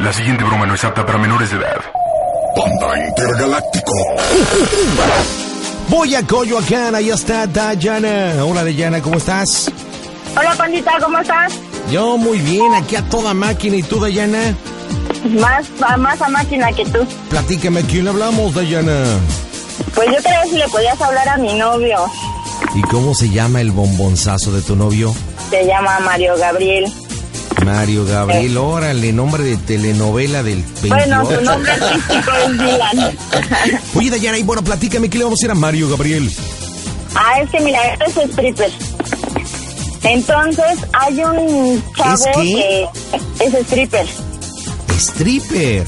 La siguiente broma no es apta para menores de edad. Panda Intergaláctico. Voy a Coyoacán, ahí está Dayana. Hola Dayana, ¿cómo estás? Hola, Pandita, ¿cómo estás? Yo muy bien, aquí a toda máquina. ¿Y tú, Dayana? Más, más a máquina que tú. Platícame, ¿quién le hablamos, Dayana? Pues yo quería ver si le podías hablar a mi novio. ¿Y cómo se llama el bombonzazo de tu novio? Se llama Mario Gabriel. Mario Gabriel, órale, nombre de telenovela del 28. Bueno, su nombre artístico es Dylan. Oye, Dayana, y bueno, platícame, ¿qué le vamos a decir a Mario Gabriel? Ah, es que mira, este es stripper. Entonces, hay un chavo que es stripper. Stripper.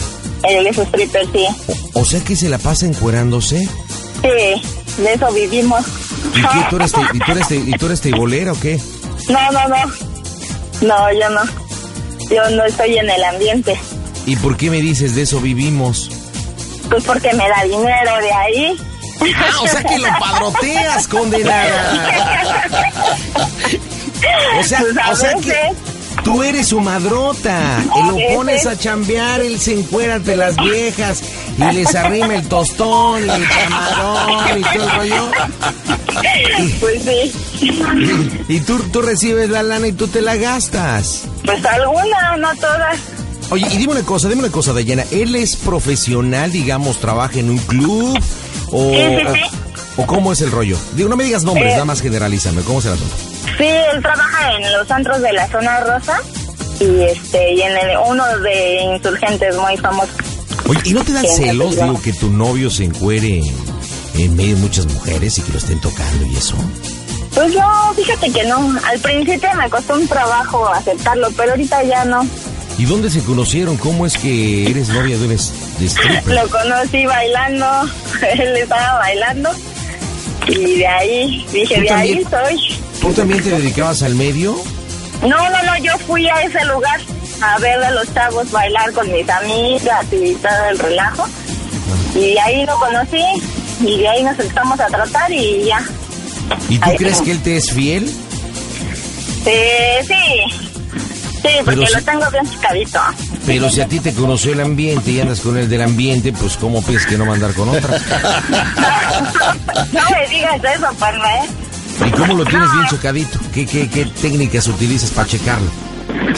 Él es stripper, sí. O, o sea que se la pasa encuerándose. Sí, de eso vivimos. ¿Y qué? ¿Tú eres, te- y tú eres, te- y tú eres teibolera o qué? No, no, no. No, yo no. Yo no estoy en el ambiente. ¿Y por qué me dices de eso vivimos? Pues porque me da dinero de ahí. Ah, o sea que lo padroteas, condenada. O sea, Pues o sea que veces. Tú eres su madrota. Y lo pones a chambear, él se encuera ante las viejas y les arrima el tostón y el camarón y todo el rollo. Pues sí. Y tú, tú recibes la lana y tú te la gastas. Pues alguna, no todas. Oye, y dime una cosa, dime una cosa, Dayana. ¿Él es profesional, digamos, trabaja en un club? ¿O, Sí, sí, sí. o, o cómo es el rollo? Digo, no me digas nombres, Eh. nada más generalízame. ¿Cómo se la toma? Sí, él trabaja en los antros de la zona rosa y este y en el- uno de insurgentes muy famoso. Oye, ¿y no te dan celos, digo, que tu novio se encuere en, medio de muchas mujeres y que lo estén tocando y eso? Pues no, fíjate que no. Al principio me costó un trabajo aceptarlo, pero ahorita ya no. ¿Y dónde se conocieron? ¿Cómo es que eres novia de un stripper? Lo conocí bailando, él estaba bailando y de ahí dije, ¿Tú de ahí soy. ¿Tú también te dedicabas al medio? No, no, no, yo fui a ese lugar a ver a los chavos bailar con mis amigas y todo el relajo. Y de ahí lo conocí y de ahí nos empezamos a tratar y ya. ¿Y tú crees que él te es fiel? Eh, sí, sí, porque Pero si- lo tengo bien picadito. Pero si a ti te conoció el ambiente y andas con el del ambiente, pues ¿cómo piensas que no mandar con otra? no me digas eso, Palma, ¿eh? ¿Y cómo lo tienes bien chocadito? ¿Qué, qué, qué técnicas utilizas para checarlo?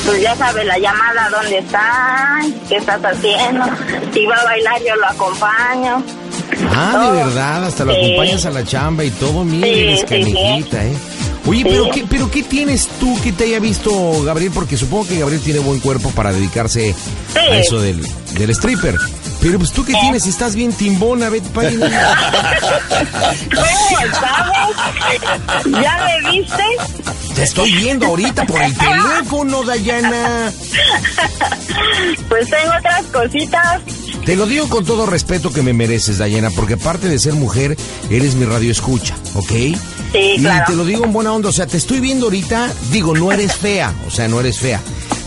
Pues ya sabe la llamada, dónde está, qué estás haciendo. Si va a bailar, yo lo acompaño. Ah, de verdad, hasta lo sí. acompañas a la chamba y todo, mira, Sí, eres sí, canijita, ¿eh? Oye, Sí. pero qué, pero ¿qué tienes tú que te haya visto Gabriel? Porque supongo que Gabriel tiene buen cuerpo para dedicarse a eso del, del stripper. Pero pues tú qué tienes, estás bien timbona, vete para. ¿Cómo sabes? ¿Ya me viste? Te estoy viendo ahorita por el teléfono, Dayana. Pues tengo otras cositas. Te lo digo con todo respeto que me mereces, Dayana, porque aparte de ser mujer, eres mi radio escucha, ¿ok? Sí, y claro. te lo digo en buena onda, o sea, te estoy viendo ahorita, digo, no eres fea, o sea, no eres fea.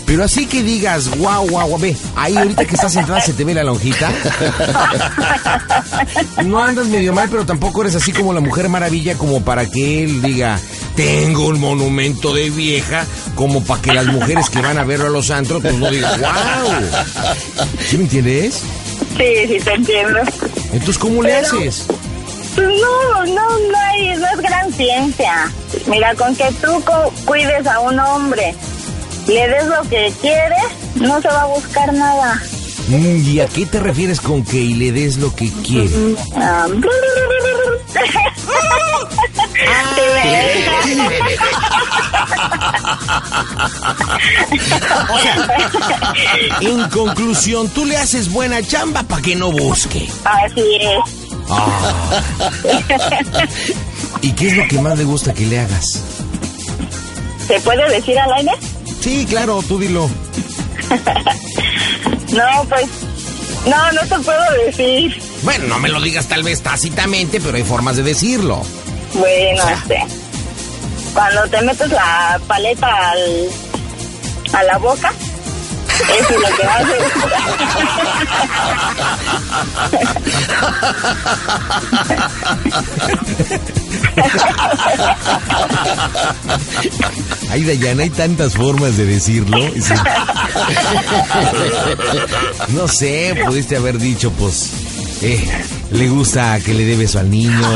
Pero así que digas, guau, guau, guau, ve, ahí ahorita que estás entrada se te ve la lonjita. No andas medio mal, pero tampoco eres así como la Mujer Maravilla, como para que él diga, tengo un monumento de vieja, como para que las mujeres que van a verlo a los antros, pues no digan, guau. ¿Sí me entiendes? Sí, sí, te entiendo. Entonces, ¿cómo le haces? Pues no, no, no, hay, no es gran ciencia. Mira, con que tú co- cuides a un hombre, le des lo que quiere, no se va a buscar nada. Mm, ¿Y a qué te refieres con que y le des lo que quiere? Ah, En conclusión, tú le haces buena chamba para que no busque. Así es. Ah. ¿Y qué es lo que más le gusta que le hagas? ¿Se puede decir al aire? Sí, claro, tú dilo. No, pues, no, no te puedo decir. Bueno, no me lo digas tal vez tácitamente, pero hay formas de decirlo. Bueno, este, cuando te metes la paleta al, a la boca, eso es lo que haces. Ay, Dayana, hay tantas formas de decirlo. No sé, pudiste haber dicho, pues, eh, le gusta que le dé beso al niño.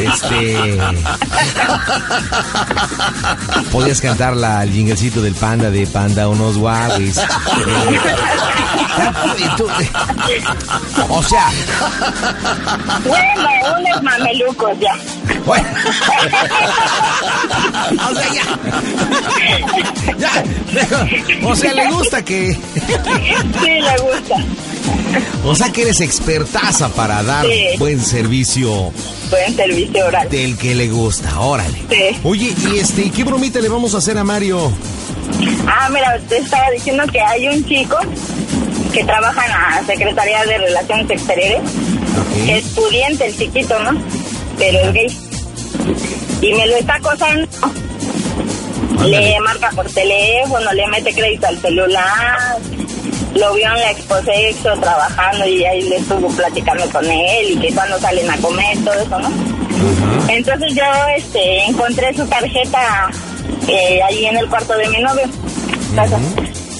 Este. Podías cantar la, el jinglecito del panda de Panda unos guaguis. Eh, o sea, Bueno, unos mamelucos ya. bueno. O sea, ya. Ya. O sea, le gusta que. Sí, le gusta. O sea, que eres expertaza para dar Sí. buen servicio Buen servicio oral. del que le gusta. Órale. Sí. Oye, y este, ¿qué bromita le vamos a hacer a Mario? Ah, mira, te estaba diciendo que hay un chico que trabaja en la Secretaría de Relaciones Exteriores, que Ok. es pudiente, el chiquito, ¿no? Pero es gay. Y me lo está acosando. Le marca por teléfono, le mete crédito al celular. Lo vio en la Exposexo trabajando y ahí le estuvo platicando con él y que cuando salen a comer, todo eso, ¿no? Entonces yo este, encontré su tarjeta eh, ahí en el cuarto de mi novio. casa.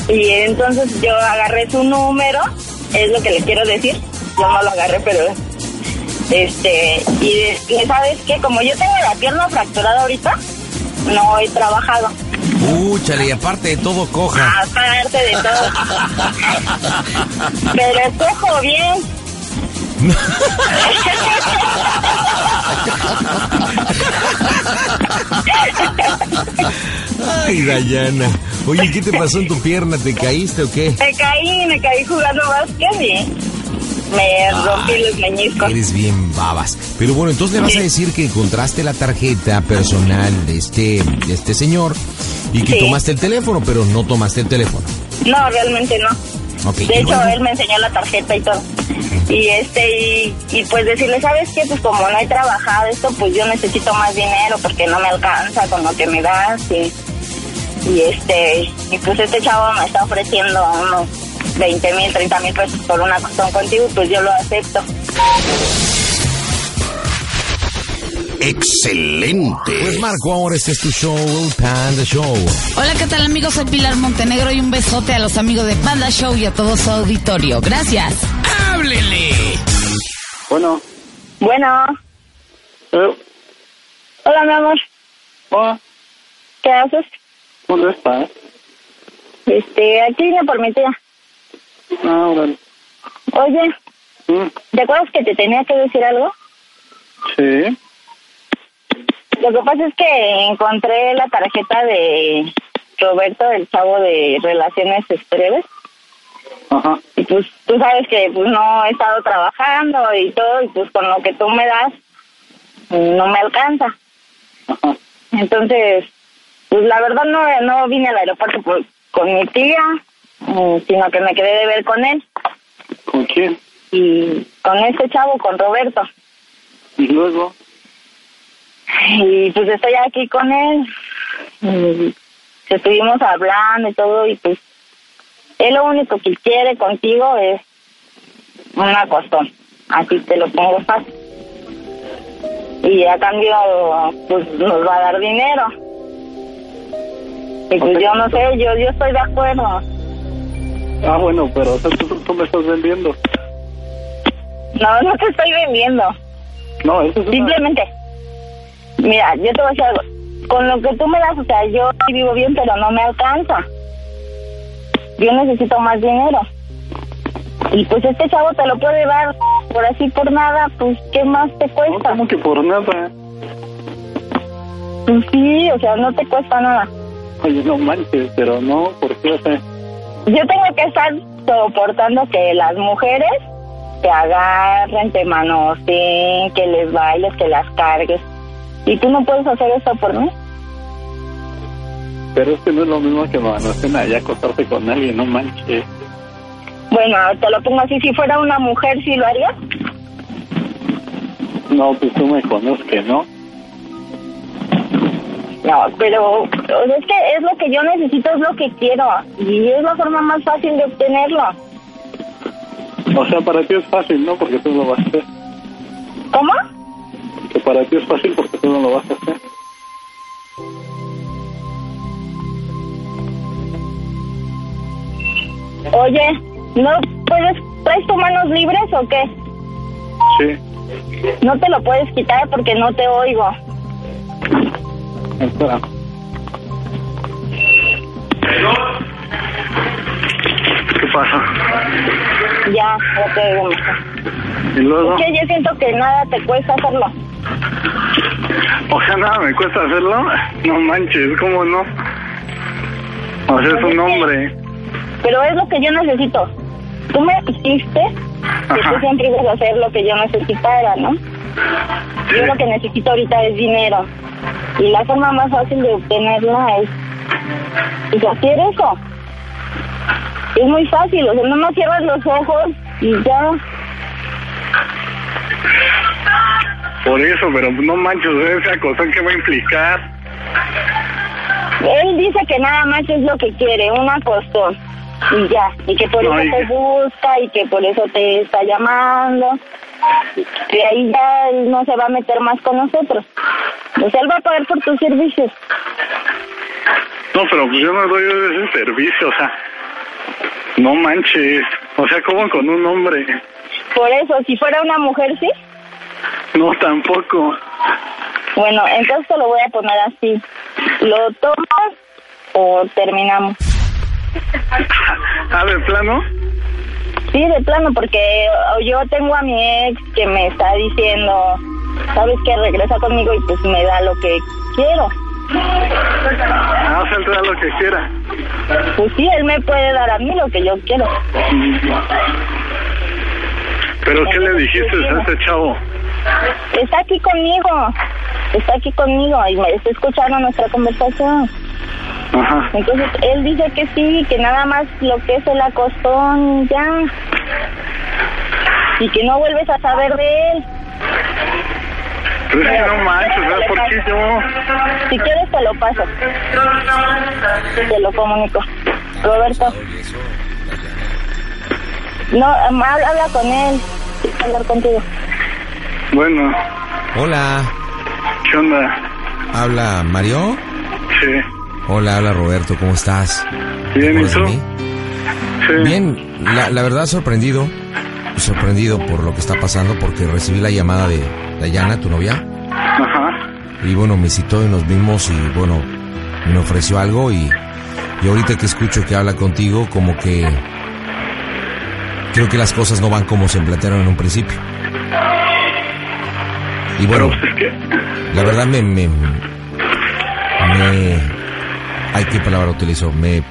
Y entonces yo agarré su número, es lo que le quiero decir. Yo no lo agarré, pero este, y sabes que como yo tengo la pierna fracturada ahorita, no he trabajado. Úchale, y aparte de todo, coja. Aparte de todo. Pero cojo bien. Ay, Dayana. Oye, ¿qué te pasó en tu pierna? ¿Te caíste o qué? Me caí, me caí jugando básquet y me rompí los meñiscos. Eres bien babas. Pero bueno, entonces le vas a decir que encontraste la tarjeta personal de este, de este señor y que Sí. tomaste el teléfono, pero no tomaste el teléfono. No, realmente no. Ok, ¿y De hecho, luego? él me enseñó la tarjeta y todo. Y este, y, y pues decirle, ¿sabes qué? Pues como no he trabajado esto, pues yo necesito más dinero porque no me alcanza con lo que me das. Y, y este, y pues este chavo me está ofreciendo unos 20 mil, 30 mil pesos por una cuestión contigo, pues yo lo acepto. Excelente. Pues Marco, ahora este es tu show, el Panda Show. Hola, ¿qué tal amigos? Soy Pilar Montenegro y un besote a los amigos de Panda Show y a todo su auditorio. Gracias. ¡Háblele! Bueno, Bueno, eh, hola mi amor, hola, ¿qué haces? ¿dónde estás? Este, aquí vine por mi tía. Ah, órale. Oye, Mm, ¿te acuerdas que te tenía que decir algo? Sí, Lo que pasa es que encontré la tarjeta de Roberto, el chavo de Relaciones Exteriores. ajá, Y pues tú sabes que pues no he estado trabajando y todo, y pues con lo que tú me das no me alcanza. ajá. Entonces, pues la verdad no, no vine al aeropuerto por- con mi tía, mm, sino que me quedé de ver con él ¿Con quién? y con este chavo, con Roberto. Y luego, Y pues estoy aquí con él. Y estuvimos hablando y todo y pues él lo único que quiere contigo es una costón. Así te lo pongo fácil. Y a cambio pues nos va a dar dinero. Y pues yo no sé, yo yo estoy de acuerdo. ah, bueno, pero o sea, tú, tú me estás vendiendo. No, no te estoy vendiendo. No, eso es una... Simplemente, mira, yo te voy a decir algo. Con lo que tú me das, o sea, yo vivo bien, pero no me alcanza. Yo necesito más dinero. Y pues este chavo te lo puede dar por así por nada, pues ¿qué más te No, cuesta? como que por nada. Pues sí, o sea, no te cuesta nada. Oye, no manches, pero no, ¿por qué? O sea, Yo tengo que estar soportando que las mujeres te agarren, te manoseen, que les bailes, que las cargues. ¿Y tú no puedes hacer eso por mí? pero es que no es lo mismo que manocen allá acostarse con alguien, no manches. Bueno, te lo pongo así, si fuera una mujer, ¿sí lo harías? No, pues tú me conoces no. No, pero es que es lo que yo necesito, es lo que quiero. Y es la forma más fácil de obtenerlo. O sea, para ti es fácil, ¿no? Porque tú lo vas a hacer. ¿Cómo? Para ti es fácil porque tú no lo vas a hacer. Oye, ¿no puedes, traes tus manos libres o qué? Sí. No te lo puedes quitar porque no te oigo. Espera. ¿Qué pasa? Ya, oigo mejor. Y luego, Es que yo siento que nada te cuesta hacerlo. O sea, nada, me cuesta hacerlo. No manches, ¿cómo no? O sea, es un hombre. Pero es lo que yo necesito. Tú me dijiste que Ajá. tú siempre ibas a hacer lo que yo necesitara, ¿no? Yo lo que necesito ahorita es dinero. Y la forma más fácil de obtenerla es pues, hacer eso. Es muy fácil, o sea, nomás cierras los ojos y ya. Por eso, pero no manches, esa cosa que va a implicar. Él dice que nada más es lo que quiere, una costón. Y ya, y que por No, eso te busca y que por eso te está llamando. Y ahí ya él no se va a meter más con nosotros. Pues él va a pagar por tus servicios. No, pero pues yo no doy ese servicio, o sea, no manches. O sea, como con un hombre. Por eso, si fuera una mujer, sí. No, tampoco. Bueno, entonces te lo voy a poner así. ¿Lo tomas o terminamos? Ah, de plano. Sí, de plano, porque yo tengo a mi ex que me está diciendo, sabes que regresa conmigo y pues me da lo que quiero. Ah, o sea, él te da lo que quiera. Pues sí, él me puede dar a mí lo que yo quiero. Pero ¿qué le dijiste a ese chavo? Está aquí conmigo, está aquí conmigo y me está escuchando nuestra conversación. Ajá. Entonces él dice que sí, que nada más lo que es el acostón ya. Y que no vuelves a saber de él. Pero es que no manches, ¿verdad? ¿Por qué yo? Si quieres te lo paso. Te lo comunico. Roberto. No, habla con él. Quiero hablar contigo. Bueno, Hola, ¿qué onda? habla Mario. Sí. Hola, habla Roberto, ¿cómo estás? Bien, ¿y ¿Te acuerdas de tú? Sí. Bien, la, la verdad sorprendido, sorprendido por lo que está pasando porque recibí la llamada de Dayana, tu novia, Ajá. y bueno, me citó y nos vimos y bueno, me ofreció algo y, y ahorita que escucho que habla contigo como que creo que las cosas no van como se plantearon en un principio. Y bueno, pues la verdad me, me, me, ay, ¿qué palabra utilizo? Me,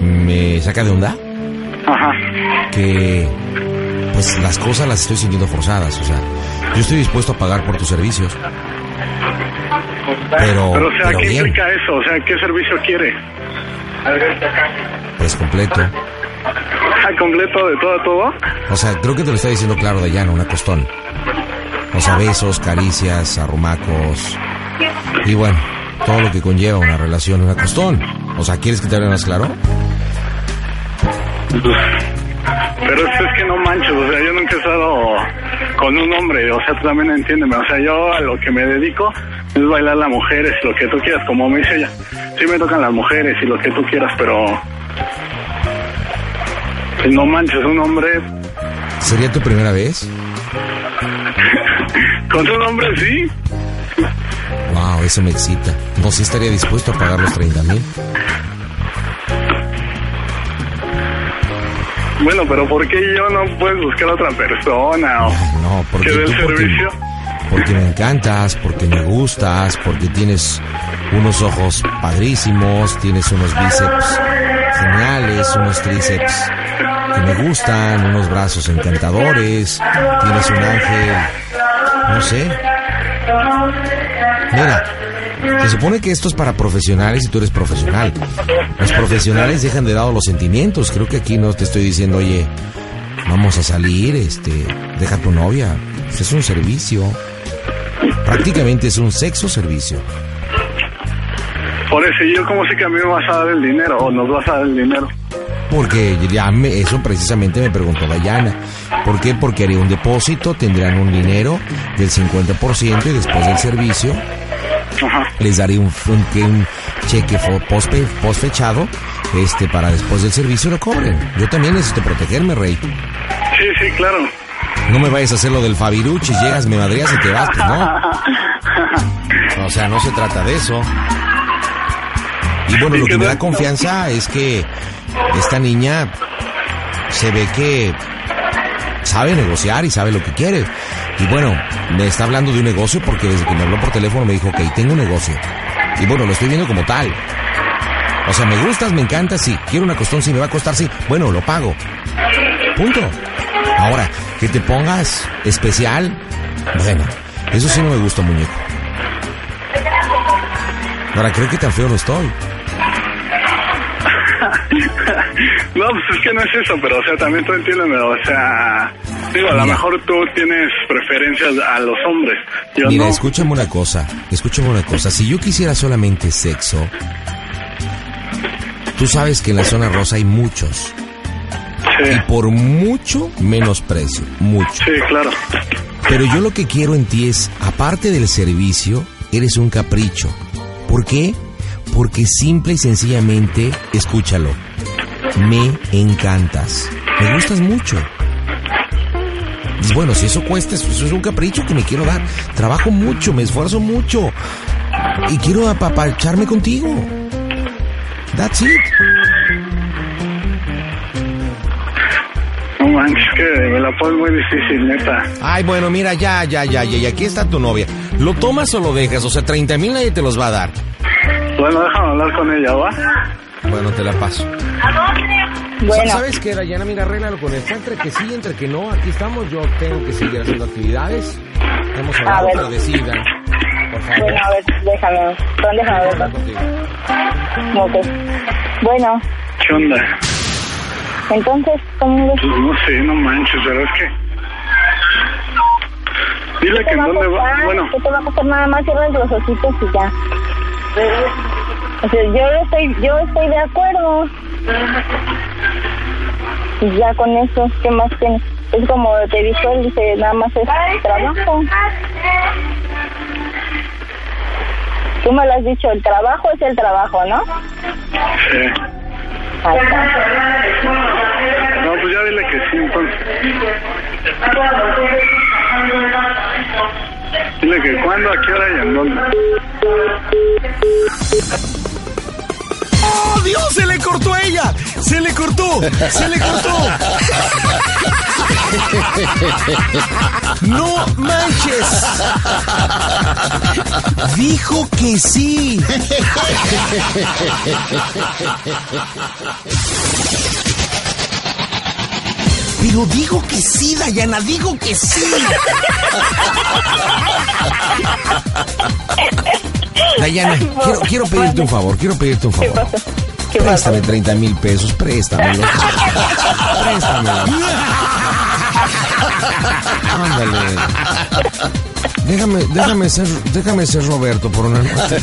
me saca de onda Ajá. que pues las cosas las estoy sintiendo forzadas, o sea, yo estoy dispuesto a pagar por tus servicios, pero, Pero, o sea, pero ¿qué bien, implica eso? O sea, ¿qué servicio quiere? pues completo. ¿Ah, completo de todo a todo? O sea, creo que te lo está diciendo claro Dayana, una costón. O sea, besos, caricias, arrumacos. Y bueno, todo lo que conlleva una relación, una costón. O sea, ¿quieres que te hable más claro? Pero es, es que no manches, o sea, yo nunca he estado con un hombre, o sea, tú también entiéndeme, o sea, yo a lo que me dedico es bailar a las mujeres, lo que tú quieras, como me dice ella. Sí me tocan las mujeres y lo que tú quieras, pero... pues No manches, un hombre... ¿Sería tu primera vez? Con un hombre sí. Wow, eso me excita. No sé, estaría dispuesto a pagar los 30 mil. Bueno, pero ¿por qué yo no puedes buscar a otra persona? O No, porque que dé el tú porque, servicio. porque me encantas, porque me gustas, porque tienes unos ojos padrísimos, tienes unos bíceps geniales, unos tríceps que me gustan, unos brazos encantadores, tienes un ángel, no sé. Mira, Se supone que esto es para profesionales y tú eres profesional. Los profesionales dejan de lado los sentimientos. Creo que aquí no te estoy diciendo, oye, vamos a salir, este, deja a tu novia. Pues es un servicio. Prácticamente es un sexo servicio. Por eso, ¿y yo cómo sé que a mí me vas a dar el dinero o nos vas a dar el dinero? Porque ya me, eso precisamente me preguntó Dayana. ¿Por qué? Porque haría un depósito, tendrán un dinero del 50% y después del servicio Ajá. les daré un, un, que un cheque pospe- posfechado este, para después del servicio lo cobren. Yo también necesito protegerme, Rey. Sí, sí, claro. No me vayas a hacer lo del Fabiruchis, llegas, me madreas y te vas, pues no. O sea, no se trata de eso. Y bueno, ¿Y lo que me da confianza es que esta niña se ve que sabe negociar y sabe lo que quiere. Y bueno, me está hablando de un negocio porque desde que me habló por teléfono me dijo, ok, tengo un negocio. Y bueno, lo estoy viendo como tal. O sea, me gustas, me encanta, sí. Quiero una costón, sí, me va a costar, sí. Bueno, lo pago. Punto. Ahora, que te pongas especial, bueno, eso sí no me gusta, muñeco. Ahora, creo que tan feo no estoy. No, pues es que no es eso, pero o sea, también tú entiéndeme, o sea, digo, a lo mejor tú tienes preferencias a los hombres. Yo Mira, no. escúchame una cosa, escúchame una cosa. Si yo quisiera solamente sexo, tú sabes que en la zona rosa hay muchos. Sí, Y por mucho menos precio, mucho. sí, claro. Pero yo lo que quiero en ti es, aparte del servicio, eres un capricho. ¿Por qué? Porque simple y sencillamente, escúchalo, me encantas. Me gustas mucho. Y bueno, si eso cuesta, eso es un capricho que me quiero dar. Trabajo mucho, me esfuerzo mucho. Y quiero apapacharme contigo. That's it. No manches, que me la pones muy difícil, neta. Ay, bueno, mira, ya, ya, ya, ya, y aquí está tu novia. ¿Lo tomas o lo dejas? O sea, 30 mil nadie te los va a dar. Bueno, déjame hablar con ella, ¿va? Bueno, te la paso. Bueno, ¿Sabes qué, Dayana? Mira, arréglalo con esta. Entre que sí, entre que no, aquí estamos. Yo tengo que seguir haciendo actividades. Hemos hablado, ver. pero decidan. Por favor. bueno, a ver, déjame, Ron, déjame ver. Hablar contigo. Ok. Bueno, ¿Qué onda? entonces, ¿cómo ves? Pues no sé, no manches, pero es que... Dile ¿Qué que en dónde va... Bueno, ¿Qué te va a costar nada más? Cierras los ojitos y ya. O sea, yo estoy, yo estoy de acuerdo. Y ya con eso, ¿qué más tienes? Es como te dijo él, dice, nada más es trabajo. Tú me lo has dicho, el trabajo es el trabajo, ¿no? sí. Ahí está. No, pues ya dile que sí, entonces. Dile que cuándo, a qué hora y en dónde. ¡Oh, Dios! ¡Se le cortó a ella! ¡Se le cortó! ¡Se le cortó! ¡No manches! Dijo que sí. Pero dijo que sí, Dayana, dijo que sí. Dayana, quiero, quiero pedirte un favor, quiero pedirte un ¿Qué favor. ¿Qué pasó? Préstame 30 mil pesos, préstamelo. préstamelo. Ándale. Déjame, déjame ser, déjame ser Roberto por una noche.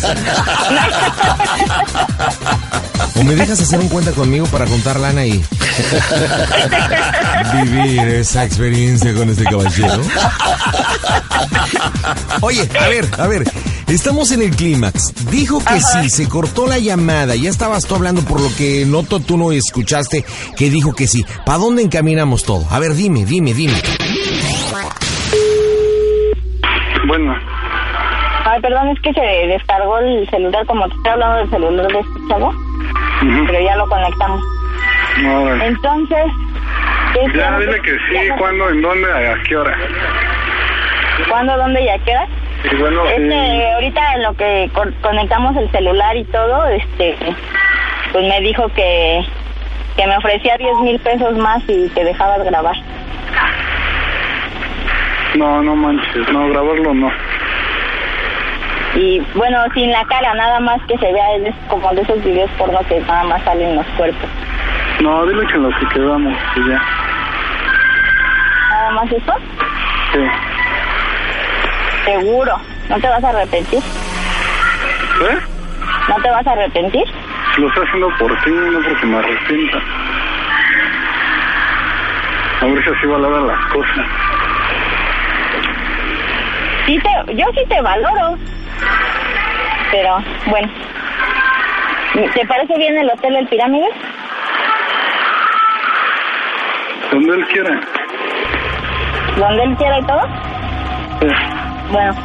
O me dejas hacer un cuenta conmigo para contar lana y vivir esa experiencia con este caballero. Oye, a ver, a ver. Estamos en el clímax. Dijo que sí, se cortó la llamada. Ya estabas tú hablando por lo que noto tú no escuchaste que dijo que sí. ¿Para dónde encaminamos todo? A ver, dime, dime, dime. Bueno, Ay, perdón, es que se descargó el celular, como te estoy hablando del celular de este chavo, pero ya lo conectamos. Órale. Entonces, ¿qué Ya dile que sí, cuándo, en dónde, a qué hora. ¿Cuándo, dónde y a qué hora? Y bueno, Este, ahorita en lo que co- conectamos el celular y todo, este, pues me dijo que, que me ofrecía 10 mil pesos más y que dejabas grabar. No, no manches, no, grabarlo no. Y bueno, sin la cara, nada más que se vea es como de esos videos porno que nada más salen los cuerpos. No, dile que en los que quedamos, y ya. Nada más eso. Sí. Seguro. ¿No te vas a arrepentir? ¿Eh? ¿No te vas a arrepentir? Lo estoy haciendo por ti, no porque me arrepienta. A ver si así valoran las cosas. Sí te, yo sí te valoro. Pero, bueno. ¿Te parece bien el Hotel El Pirámide? Donde él quiera. ¿Donde él quiera y todo? Sí. Bueno,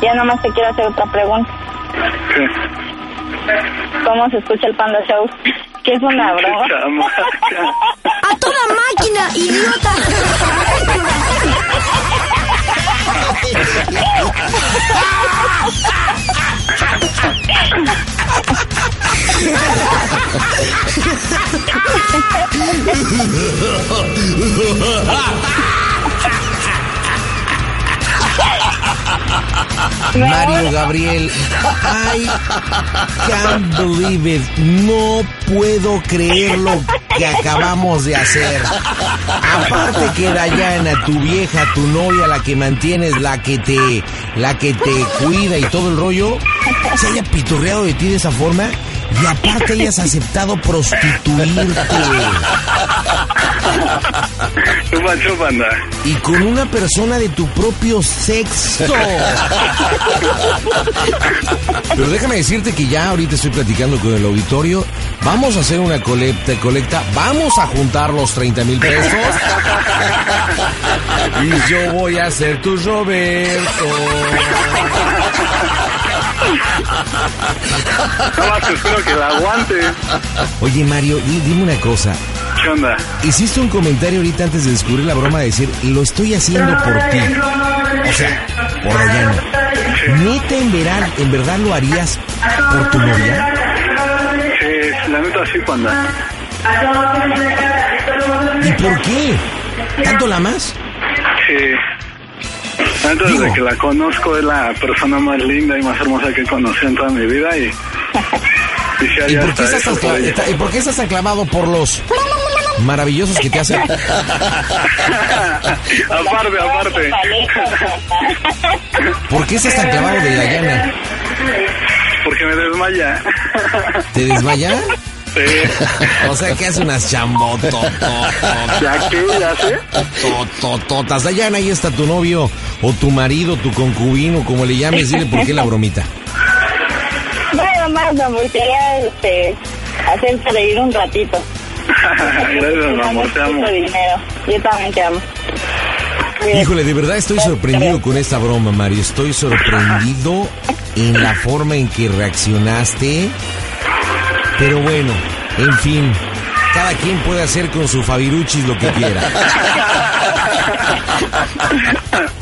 ya nomás te quiero hacer otra pregunta. ¿Qué? ¿Cómo se escucha el Panda Show? ¿Qué es una broma? ¡A toda máquina, idiota! Mario Gabriel, I can't believe it. No puedo creer lo que acabamos de hacer. Aparte que Dayana, tu vieja, tu novia, la que mantienes, la que te, la que te cuida y todo el rollo, se haya pitorreado de ti de esa forma y aparte hayas aceptado prostituirte. Y con una persona de tu propio sexo. Pero déjame decirte que ya ahorita estoy platicando con el auditorio. Vamos a hacer una colecta, colecta. Vamos a juntar los 30 mil pesos. Y yo voy a ser tu Roberto. Más espero que la aguante. Oye, Mario, di- dime una cosa. ¿Qué onda? Hiciste un comentario ahorita antes de descubrir la broma de decir, lo estoy haciendo por ti. O sea, por Dayana. ¿Neta en verdad, en verdad lo harías por tu novia? Sí, la neta sí, panda. ¿Y por qué? ¿Tanto la más? Sí. Digo. desde que la conozco, es la persona más linda y más hermosa que he conocido en toda mi vida y... Y, si ¿Y hay por qué estás ¿y por qué estás tan clavado por los maravillosos que te hacen? aparte, aparte. ¿Por qué estás tan clavado de Dayana? Porque me desmaya. ¿Te desmayas? Sí. O sea que hace unas chambotototas. Ya que, ya sé. Totototas. Dayana, ahí está tu novio, o tu marido, tu concubino, como le llames, dile por qué la bromita. Nada más, mi amor, quería este, hacerte reír un ratito. Gracias, mi amor, te amo. Dinero. Yo también te amo. Híjole, de verdad estoy sorprendido con esta broma, Mario. Estoy sorprendido en la forma en que reaccionaste. Pero bueno, en fin, cada quien puede hacer con su Fabiruchis lo que quiera.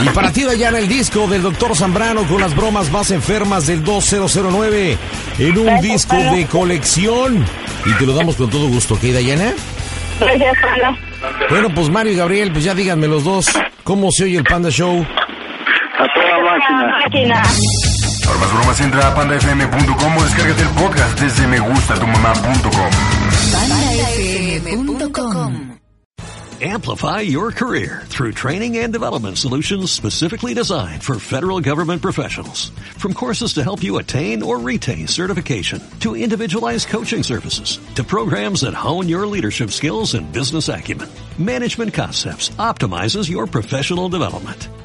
Y para ti, Dayana, el disco del Doctor Zambrano con las bromas más enfermas del 2009 en un Gracias, disco Pablo. de colección. Y te lo damos con todo gusto, ¿ok, Dayana? Gracias, Pablo. Bueno, pues Mario y Gabriel, pues ya díganme los dos, ¿cómo se oye el Panda Show? A toda máquina. Máquina. Para más bromas entra a pandafm.com o descárgate el podcast desde megustatummamá.com. PandaFM.com Amplify your career through training and development solutions specifically designed for federal government professionals. From courses to help you attain or retain certification, to individualized coaching services, to programs that hone your leadership skills and business acumen, Management Concepts optimizes your professional development.